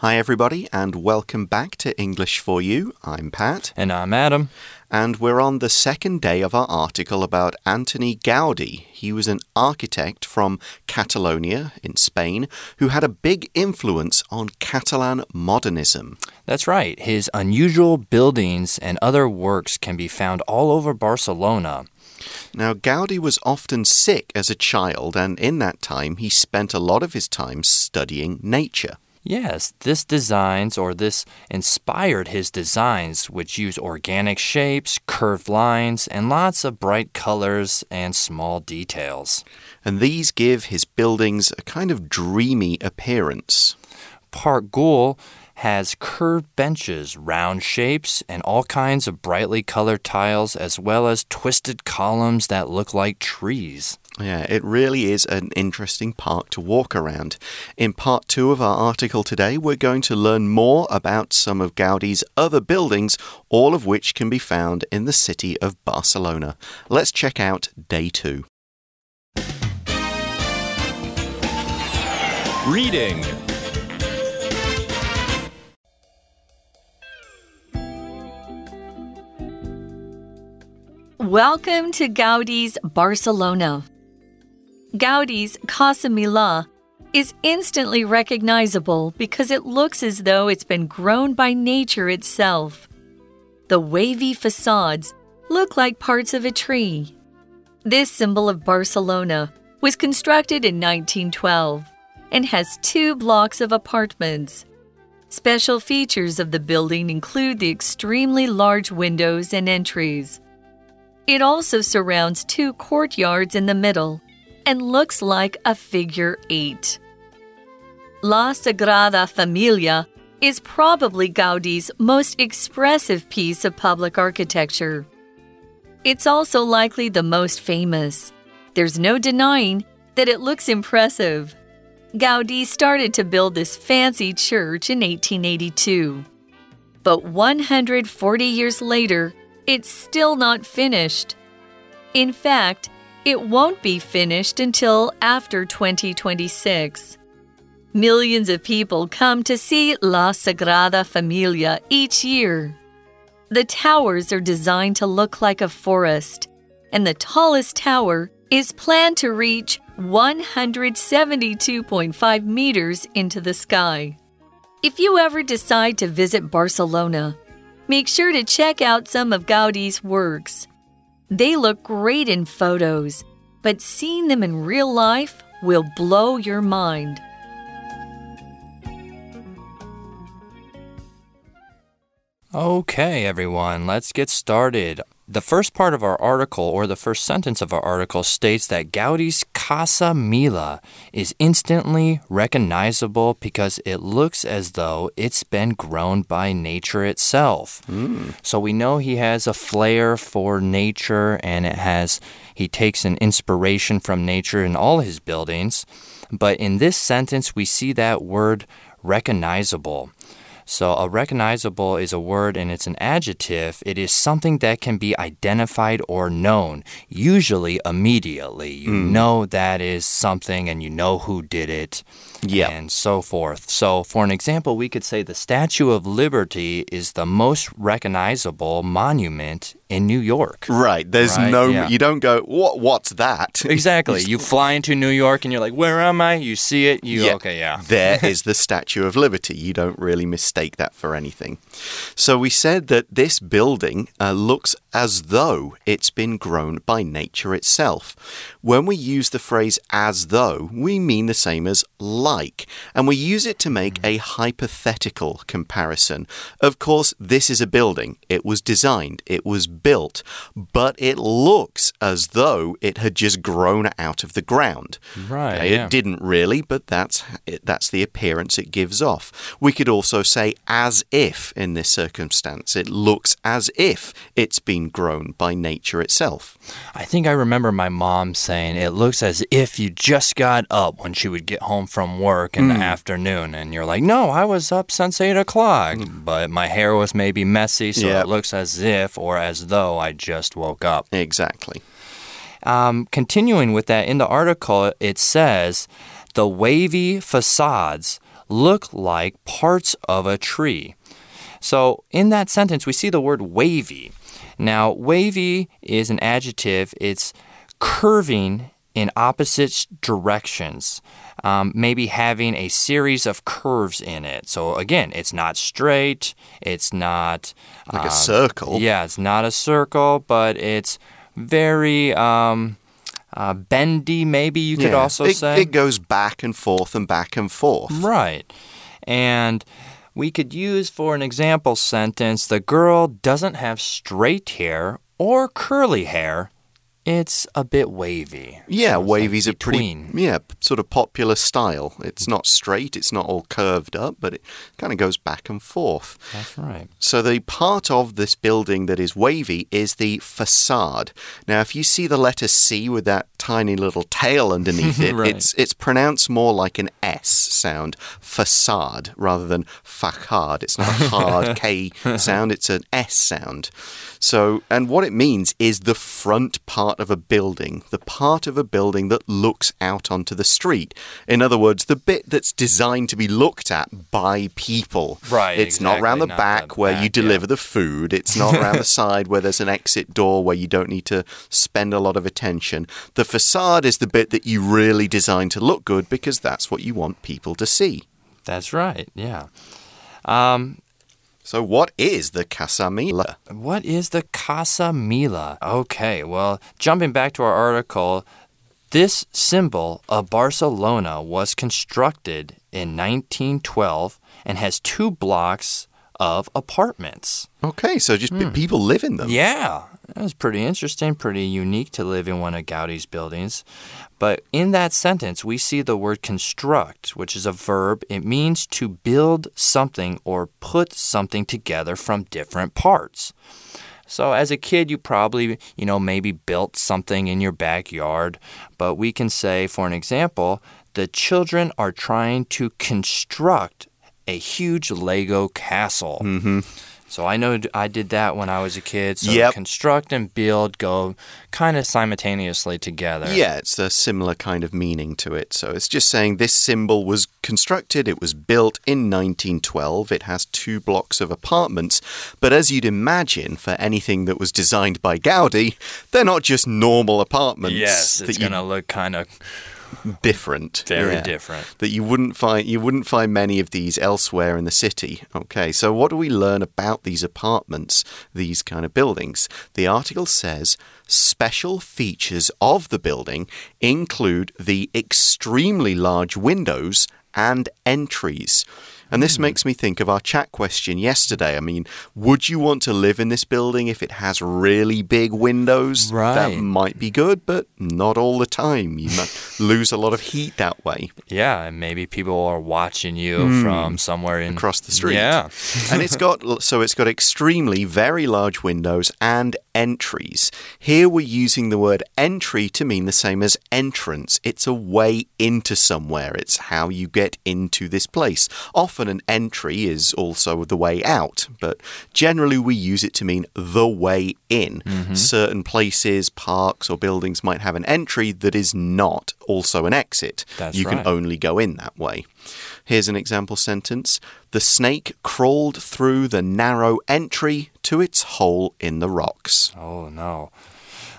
Hi, everybody, and welcome back to English for You. I'm Pat. And I'm Adam. And we're on the second day of our article about Antoni Gaudi. He was an architect from Catalonia in Spain who had a big influence on Catalan modernism. That's right. His unusual buildings and other works can be found all over Barcelona. Now, Gaudi was often sick as a child, and in that time, he spent a lot of his time studying nature. Yes, this designs or this inspired his designs, which use organic shapes, curved lines, and lots of bright colors and small details. And these give his buildings a kind of dreamy appearance. Park Güell has curved benches, round shapes, and all kinds of brightly colored tiles, as well as twisted columns that look like trees. Yeah, it really is an interesting park to walk around. In part two of our article today, we're going to learn more about some of Gaudi's other buildings, all of which can be found in the city of Barcelona. Let's check out day two. Reading Welcome to Gaudi's Barcelona. Gaudi's Casa Milà is instantly recognizable because it looks as though it's been grown by nature itself. The wavy facades look like parts of a tree. This symbol of Barcelona was constructed in 1912 and has two blocks of apartments. Special features of the building include the extremely large windows and entries. It also surrounds two courtyards in the middle and looks like a figure eight. La Sagrada Familia is probably Gaudi's most expressive piece of public architecture. It's also likely the most famous. There's no denying that it looks impressive. Gaudi started to build this fancy church in 1882. But 140 years later, it's still not finished. In fact, it won't be finished until after 2026. Millions of people come to see La Sagrada Familia each year. The towers are designed to look like a forest, and the tallest tower is planned to reach 172.5 meters into the sky. If you ever decide to visit Barcelona, make sure to check out some of Gaudi's works. They look great in photos, but seeing them in real life will blow your mind. Okay, everyone, let's get started. The first part of our article, or the first sentence of our article, states that Gaudi's Casa Milà is instantly recognizable because it looks as though it's been grown by nature itself. Mm. So we know he has a flair for nature and it has he takes an inspiration from nature in all his buildings. But in this sentence, we see that word recognizable. So, a recognizable is a word and it's an adjective. It is something that can be identified or known, usually immediately. You Mm. know that is something and you know who did it. Yeah. And so forth. So, for an example, we could say the Statue of Liberty is the most recognizable monument in New York. Right, there's Right, no, yeah. you don't go, what, what's that? Exactly. You fly into New York and you're like, where am I? You see it. You, Yeah. okay, yeah. there is the Statue of Liberty. You don't really mistake that for anything. So we said that this building uh, looks as though it's been grown by nature itself. When we use the phrase as though, we mean the same as like, and we use it to make a hypothetical comparison. Of course, this is a building. It was designed, it was built, but it looks as though it had just grown out of the ground. Right, Okay, yeah. It didn't really, but that's that's the appearance it gives off. We could also say as if in this circumstance. It looks as if it's been grown by nature itself. I think I remember my mom saying it looks as if you just got up when she would get home from work in the afternoon. And you're like, no, I was up since 8 o'clock. But my hair was maybe messy, so Yep. it looks as if or as though I just woke up. Exactly. Um, continuing with that, in the article, it says the wavy facades look like parts of a tree. So, in that sentence, we see the word wavy. Now, wavy is an adjective, it's curving in opposite directions. Um, maybe having a series of curves in it. So, again, it's not straight, it's not Like um, a circle. Yeah, it's not a circle, but it's very um, uh, bendy, maybe you could Yeah. also it, say. it goes back and forth and back and forth. Right. And we could use for an example sentence the girl doesn't have straight hair or curly hair. It's a bit wavy. Yeah, it's like wavy's a pretty yeah sort of popular style. It's not straight, it's not all curved up, but it kind of goes back and forth. That's right. So the part of this building that is wavy is the facade. Now, if you see the letter C with that tiny little tail underneath it, Right. it's it's pronounced more like an S sound, facade, rather than facade. It's not a hard K sound; it's an S sound. So, and what it means is the front part of a building, the part of a building that looks out onto the street. In other words, the bit that's designed to be looked at by people. Right, It's not around the not back the where you back, yeah. deliver the food. It's not around the side where there's an exit door where you don't need to spend a lot of attention. The facade is the bit that you really design to look good because that's what you want people to see. That's right. Yeah. Um, So, what is the Casa Milà? What is the Casa Mila? Okay, well, jumping back to our article, this symbol of Barcelona was constructed in 1912 and has two blocks of apartments. Okay, so just pe- hmm. people live in them. Yeah, that was pretty interesting, pretty unique to live in one of Gaudi's buildings. But in that sentence, we see the word construct, which is a verb. It means to build something or put something together from different parts. So as a kid, you probably, you know, maybe built something in your backyard, but we can say, for an example, the children are trying to construct a huge Lego castle. Mm-hmm. So I know I did that when I was a kid. So Yep. construct and build go kind of simultaneously together. Yeah, it's a similar kind of meaning to it. So it's just saying this symbol was constructed, it was built in 1912. It has two blocks of apartments. But as you'd imagine, for anything that was designed by Gaudi, they're not just normal apartments. Yes, it's going to look kind of different. very Yeah. different. That you wouldn't find you wouldn't find many of these elsewhere in the city. Okay, so what do we learn about these apartments, these kind of buildings? The article says special features of the building include the extremely large windows and entries. And this makes me think of our chat question yesterday. I mean, would you want to live in this building if it has really big windows? That might be good, but not all the time. You might lose a lot of heat that way Yeah, and maybe people are watching you from somewhere in Hmm. across the street. Yeah. and it's got so it's got extremely very large windows and entries. Here we're using the word entry to mean the same as entrance. It's a way into somewhere. It's how you get into this place. Often an entry is also the way out, but generally we use it to mean the way in. Mm-hmm. Certain places, parks or buildings might have an entry that is not also an exit. That's you can only go in that way. Here's an example sentence The snake crawled through the narrow entry to its hole in the rocks. Oh, no.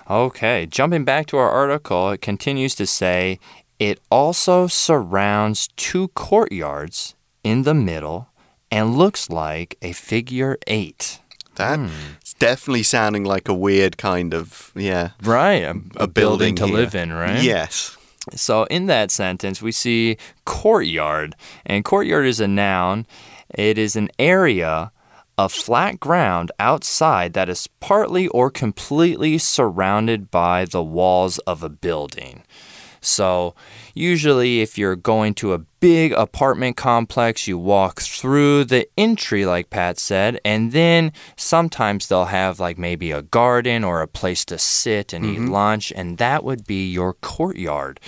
Okay, jumping back to our article, it continues to say it also surrounds two courtyards in the middle and looks like a figure eight. That's hmm. definitely sounding like a weird kind of, yeah. Right, a, a building, to here. live in, right? Yes. So in that sentence, we see courtyard, and courtyard is a noun. It is an area of flat ground outside that is partly or completely surrounded by the walls of a building. So, usually, if you're going to a big apartment complex, you walk through the entry, like Pat said, and then sometimes they'll have like maybe a garden or a place to sit and eat mm-hmm. lunch, and that would be your courtyard.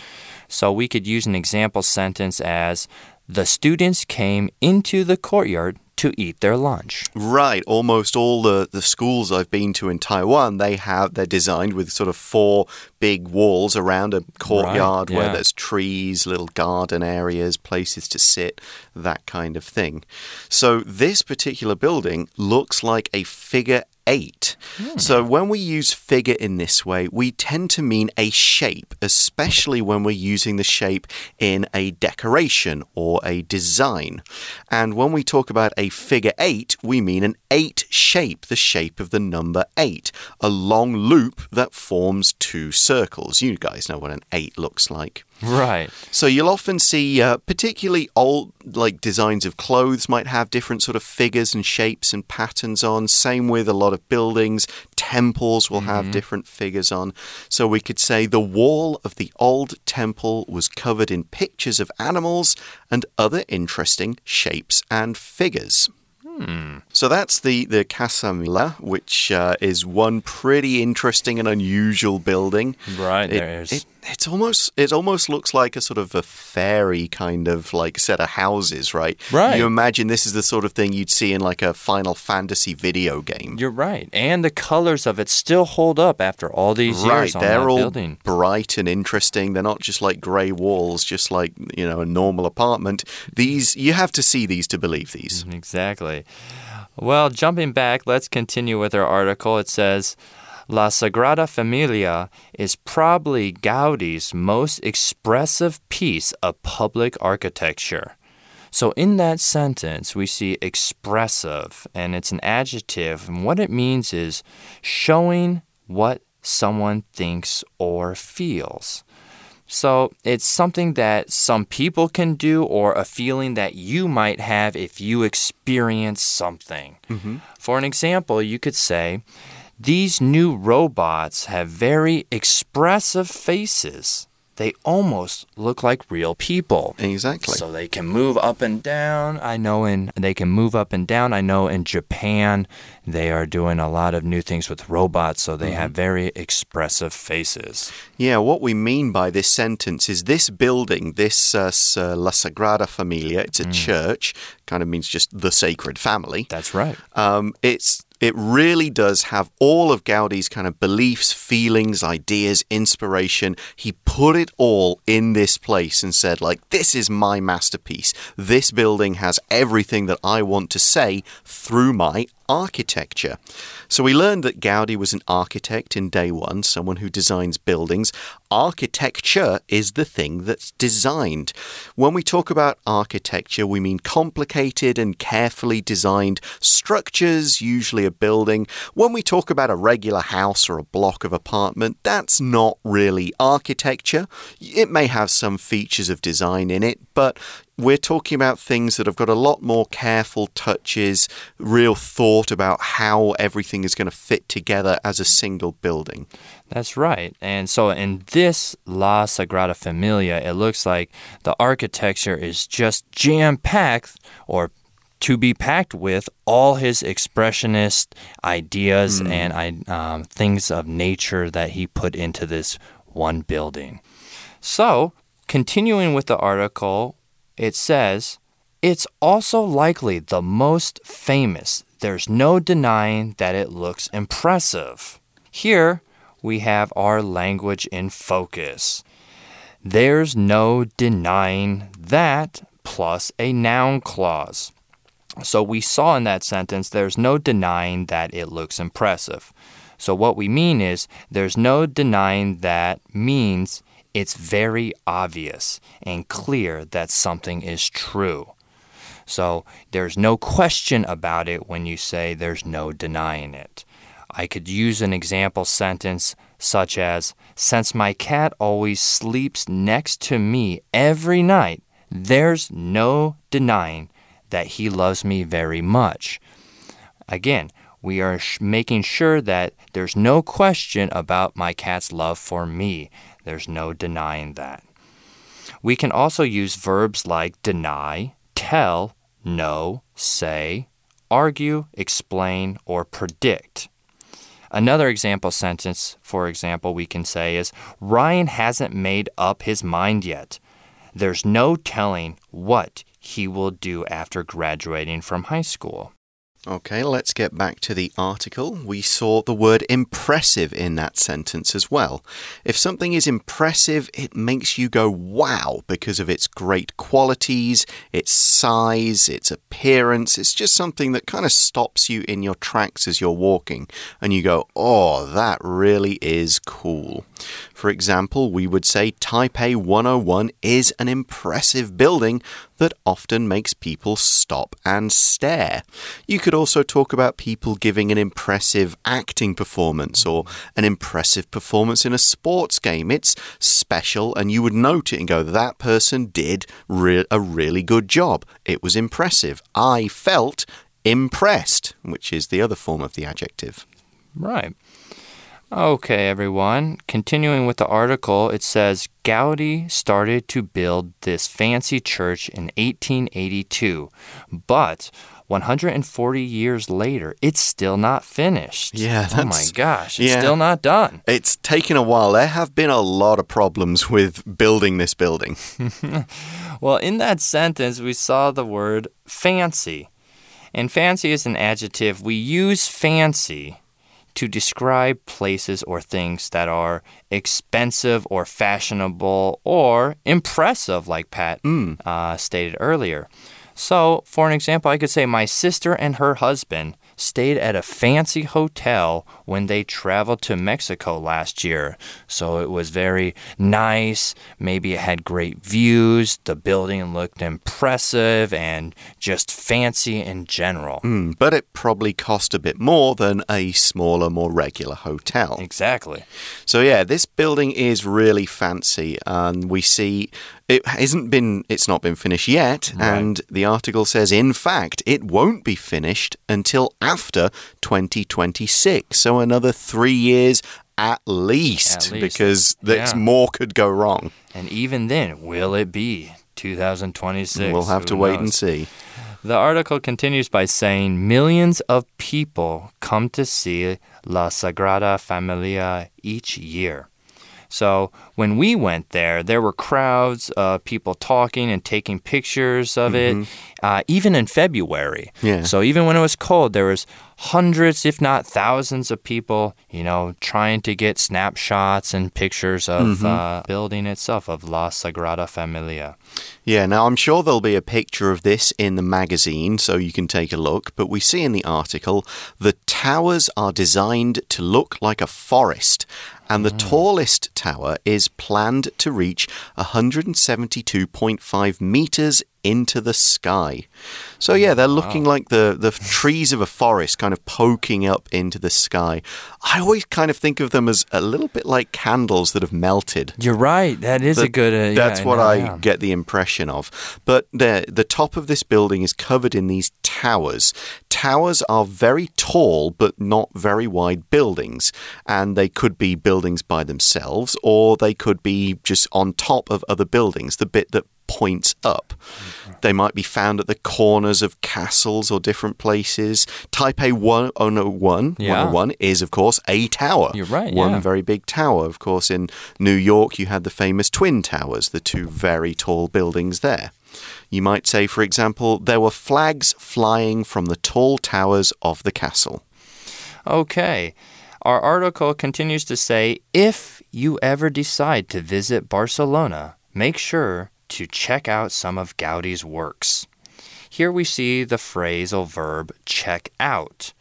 So, we could use an example sentence as The students came into the courtyard to eat their lunch. Right. Almost all the, the schools I've been to in Taiwan, they have, they're designed with sort of four big walls around a courtyard Right, where there's trees, little garden areas, places to sit, that kind of thing. So this particular building looks like a figure eight. Hmm. So when we use figure in this way, we tend to mean a shape, especially when we're using the shape in a decoration or a design. And when we talk about a figure eight, we mean an eight shape, the shape of the number eight, a long loop that forms two circles. You guys know what an eight looks like. Right. So you'll often see, uh, particularly old like designs of clothes might have different sort of figures and shapes and patterns on. Same with a lot of buildings, temples will have different figures on. So we could say the wall of the old temple was covered in pictures of animals and other interesting shapes and figures. So that's the the Casa Mila, which uh, is one pretty interesting and unusual building. Right, It- there's- it- it's almost it almost looks like a sort of a fairy kind of like set of houses, right? Right. You imagine this is the sort of thing you'd see in like a Final Fantasy video game. You're right. And the colors of it still hold up after all these Right, years on they're all building. bright and interesting. They're not just like grey walls, just like you know a normal apartment. These you have to see these to believe these. Mm-hmm, exactly. Well, jumping back, let's continue with our article. It says La Sagrada Familia is probably Gaudi's most expressive piece of public architecture. So, in that sentence, we see expressive, and it's an adjective. And what it means is showing what someone thinks or feels. So it's something that some people can do, or a feeling that you might have if you experience something. Mm-hmm. For an example, you could say, These new robots have very expressive faces. They almost look like real people. Exactly. So they can move up and down. I know in they can move up and down. I know in Japan they are doing a lot of new things with robots, so they have very expressive faces. Yeah, what we mean by this sentence is this building, this uh, uh, La Sagrada Familia, it's a Mm. church, kind of means just the sacred family. That's right. Um, it's it really does have all of Gaudi's kind of beliefs, feelings, ideas, inspiration. He put it all in this place and said, like, this is my masterpiece. This building has everything that I want to say through my architecture. So we learned that Gaudi was an architect in day one, someone who designs buildings. Architecture is the thing that's designed. When we talk about architecture, we mean complicated and carefully designed structures, usually a building. When we talk about a regular house or a block of apartment, that's not really architecture. It may have some features of design in it, but we're talking about things that have got a lot more careful touches, real thought about how everything is going to fit together as a single building. That's right. And so in this La Sagrada Familia, it looks like the architecture is just jam packed or to be packed with all his expressionist ideas and um, things of nature that he put into this one building. So, continuing with the article, it says, it's also likely the most famous. There's no denying that it looks impressive. Here, we have our language in focus. There's no denying that plus a noun clause. So we saw in that sentence, there's no denying that it looks impressive. So what we mean is, there's no denying that means it's very obvious and clear that something is true. So there's no question about it when you say there's no denying it. I could use an example sentence such as Since my cat always sleeps next to me every night, there's no denying that he loves me very much. Again, we are making sure that there's no question about my cat's love for me. There's no denying that. We can also use verbs like deny, tell, know, say, argue, explain, or predict. Another example sentence, for example, we can say is Ryan hasn't made up his mind yet. There's no telling what he will do after graduating from high school. Okay, let's get back to the article. We saw the word impressive in that sentence as well. If something is impressive, it makes you go wow because of its great qualities, its size, its appearance. It's just something that kind of stops you in your tracks as you're walking and you go, oh, that really is cool. For example, we would say Taipei 101 is an impressive building that often makes people stop and stare. You could also talk about people giving an impressive acting performance or an impressive performance in a sports game. It's special, and you would note it and go, that person did re a really good job. It was impressive. I felt impressed, which is the other form of the adjective. Right. Okay, everyone. Continuing with the article, it says Gaudi started to build this fancy church in 1882, but 140 years later, it's still not finished. Yeah, oh my gosh, it's yeah. still not done. It's taken a while. There have been a lot of problems with building this building. well, in that sentence, we saw the word fancy. And fancy is an adjective. We use fancy to describe places or things that are expensive or fashionable or impressive, like Pat Mm. uh, stated earlier. So, for an example, I could say my sister and her husband stayed at a fancy hotel when they traveled to Mexico last year. So it was very nice. Maybe it had great views. The building looked impressive and just fancy in general. Mm, but it probably cost a bit more than a smaller, more regular hotel. Exactly. So yeah, this building is really fancy, and we see it hasn't been it's not been finished yet Right. and the article says in fact it won't be finished until after 2026 so another 3 years at least, At least. because there's Yeah. more could go wrong And even then, will it be 2026? we'll have to Who wait and see The article continues by saying millions of people come to see La Sagrada Familia each year. So when we went there, there were crowds of people talking and taking pictures of it, uh, even in February. Yeah. So even when it was cold, there was hundreds, if not thousands, of people, you know, trying to get snapshots and pictures of uh, building itself of La Sagrada Familia. Yeah, now I'm sure there'll be a picture of this in the magazine so you can take a look, but we see in the article the towers are designed to look like a forest, and the tallest tower is planned to reach 172.5 meters into the sky. So yeah, they're looking like the the trees of a forest kind of poking up into the sky. I always kind of think of them as a little bit like candles that have melted. You're right. That is a good. Uh, that's yeah, what know, I yeah. get the impression of. But the the top of this building is covered in these towers. Towers are very tall but not very wide buildings, and they could be buildings by themselves, or they could be just on top of other buildings. The bit that points up. They might be found at the corners of castles or different places. Taipei 101, Yeah. 101 is, of course, a tower. You're right, One yeah. very big tower. Of course, in New York, you had the famous Twin Towers, the two very tall buildings there. You might say, for example, there were flags flying from the tall towers of the castle. Okay. Our article continues to say if you ever decide to visit Barcelona, make sure to check out some of Gaudi's works. Here we see the phrasal verb check out.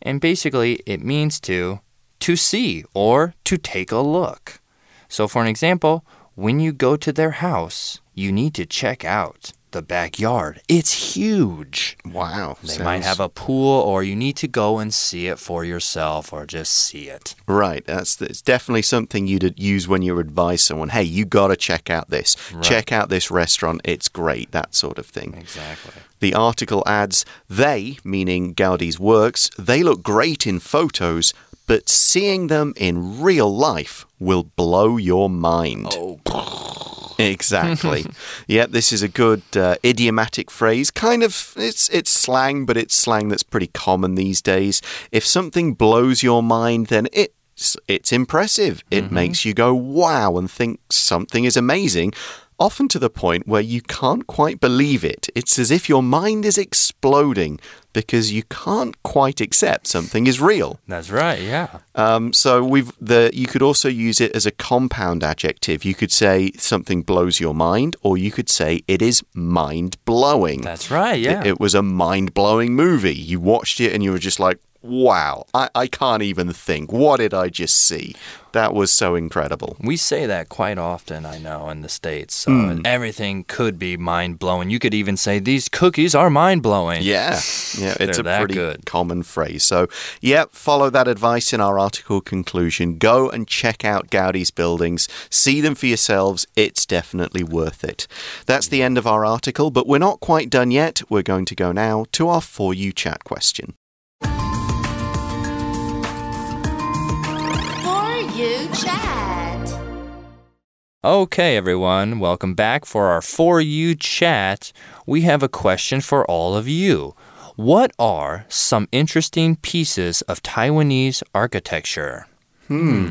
And basically it means to to see or to take a look. So for an example, when you go to their house, you need to check out the backyard. It's huge. Wow. They might have a pool, or you need to go and see it for yourself, or just see it. Right. That's it's definitely something you'd use when you advise someone, hey, you got to check out this. Check out this restaurant. It's great. That sort of thing. Exactly. The article adds, they, meaning Gaudi's works, they look great in photos, but seeing them in real life will blow your mind. Oh, Exactly. yeah, this is a good uh, idiomatic phrase. Kind of, it's it's slang, but it's slang that's pretty common these days. If something blows your mind, then it's it's impressive. It makes you go wow and think something is amazing. Often to the point where you can't quite believe it. It's as if your mind is exploding because you can't quite accept something is real. That's right, yeah. Um, so we've the you could also use it as a compound adjective. You could say something blows your mind, or you could say it is mind blowing. That's right, yeah. It, it was a mind blowing movie. You watched it and you were just like, wow, I, I can't even think. What did I just see? That was so incredible. We say that quite often, I know, in the States. So Hmm. everything could be mind blowing. You could even say, These cookies are mind blowing. Yeah, yeah, it's a pretty good. common phrase. So, yeah, follow that advice in our article conclusion. Go and check out Gaudi's buildings, see them for yourselves. It's definitely worth it. That's the end of our article, but we're not quite done yet. We're going to go now to our For You chat question. Okay, everyone, welcome back for our For You chat. We have a question for all of you. What are some interesting pieces of Taiwanese architecture? Hmm.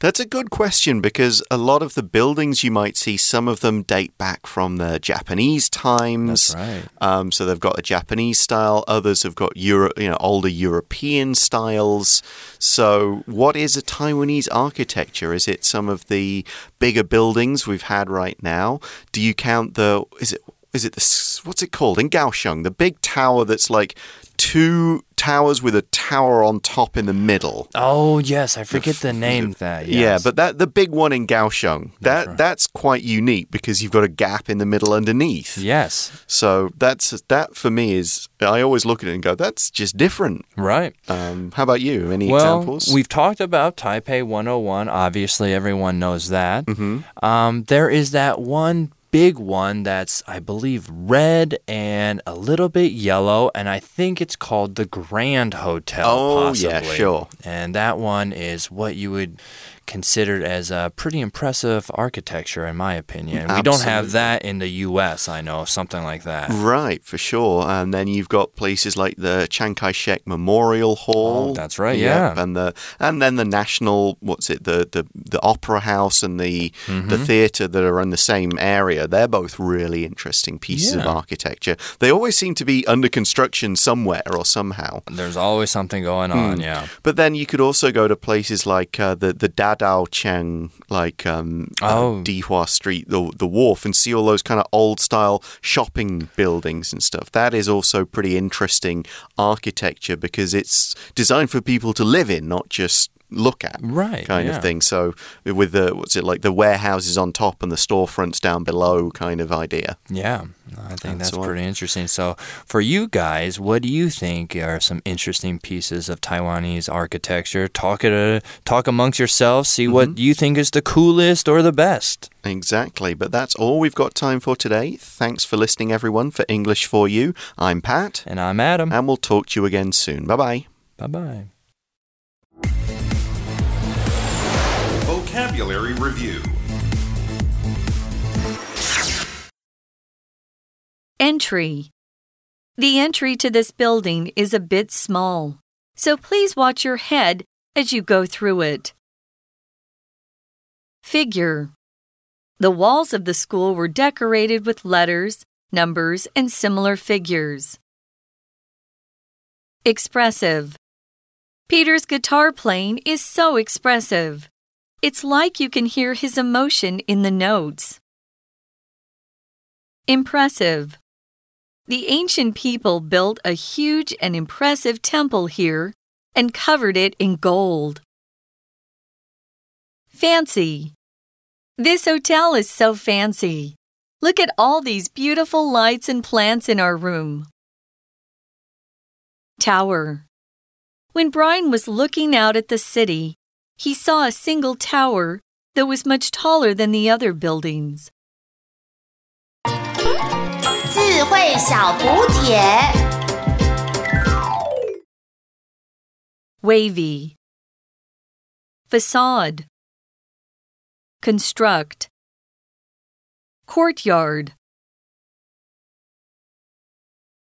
That's a good question because a lot of the buildings you might see, some of them date back from the Japanese times. That's right. Um, so they've got a Japanese style. Others have got Euro, you know, older European styles. So, what is a Taiwanese architecture? Is it some of the bigger buildings we've had right now? Do you count the? Is it? Is it the? What's it called in Kaohsiung? The big tower that's like two towers with a tower on top in the middle. Oh, yes, I forget the name of that. Yeah, but that the big one in Kaohsiung, that right. that's quite unique because you've got a gap in the middle underneath. Yes, So that's that for me is I always look at it and go, that's just different. right. Um, how about you? Any Well, examples? we've talked about Taipei 101. Obviously, everyone knows that. Mm-hmm. Um, there is that one big one that's, I believe, red and a little bit yellow, and I think it's called the Grand Hotel. Oh, yeah, sure. And that one is what you would consider as a pretty impressive architecture, in my opinion. We don't have that in the U.S. I know something like that. Right, for sure. And then you've got places like the Chiang Kai-shek Memorial Hall. Oh, that's right, Yep, yeah. And the and then the national what's it the the, the opera house and the Mm-hmm. the theater that are in the same area. They're both really interesting pieces of architecture. They always seem to be under construction somewhere or somehow. There's always something going Hmm. on, yeah. But then you could also go to places like uh, the the Dadaocheng, like um, Oh. uh, Dihua Street, the the wharf, and see all those kind of old style shopping buildings and stuff. That is also pretty interesting architecture because it's designed for people to live in, not just look at. Right, kind yeah. of thing. So with the what's it like the warehouses on top and the storefronts down below kind of idea. Yeah, I think And that's pretty interesting. So, for you guys, what do you think are some interesting pieces of Taiwanese architecture? Talk it, uh, talk amongst yourselves. See what Mm-hmm. you think is the coolest or the best. Exactly. But that's all we've got time for today. Thanks for listening, everyone, for English for You. I'm Pat, And I'm Adam. and we'll talk to you again soon. Bye bye. Bye bye. Vocabulary Review Entry. The entry to this building is a bit small, so please watch your head as you go through it. Figure. The walls of the school were decorated with letters, numbers, and similar figures. Expressive. Peter's guitar playing is so expressive. It's like you can hear his emotion in the notes. Impressive. The ancient people built a huge and impressive temple here and covered it in gold. Fancy. This hotel is so fancy. Look at all these beautiful lights and plants in our room. Tower. When Brian was looking out at the city, he saw a single tower that was much taller than the other buildings. 智慧小补帖。 Wavy. Facade. Construct. Courtyard.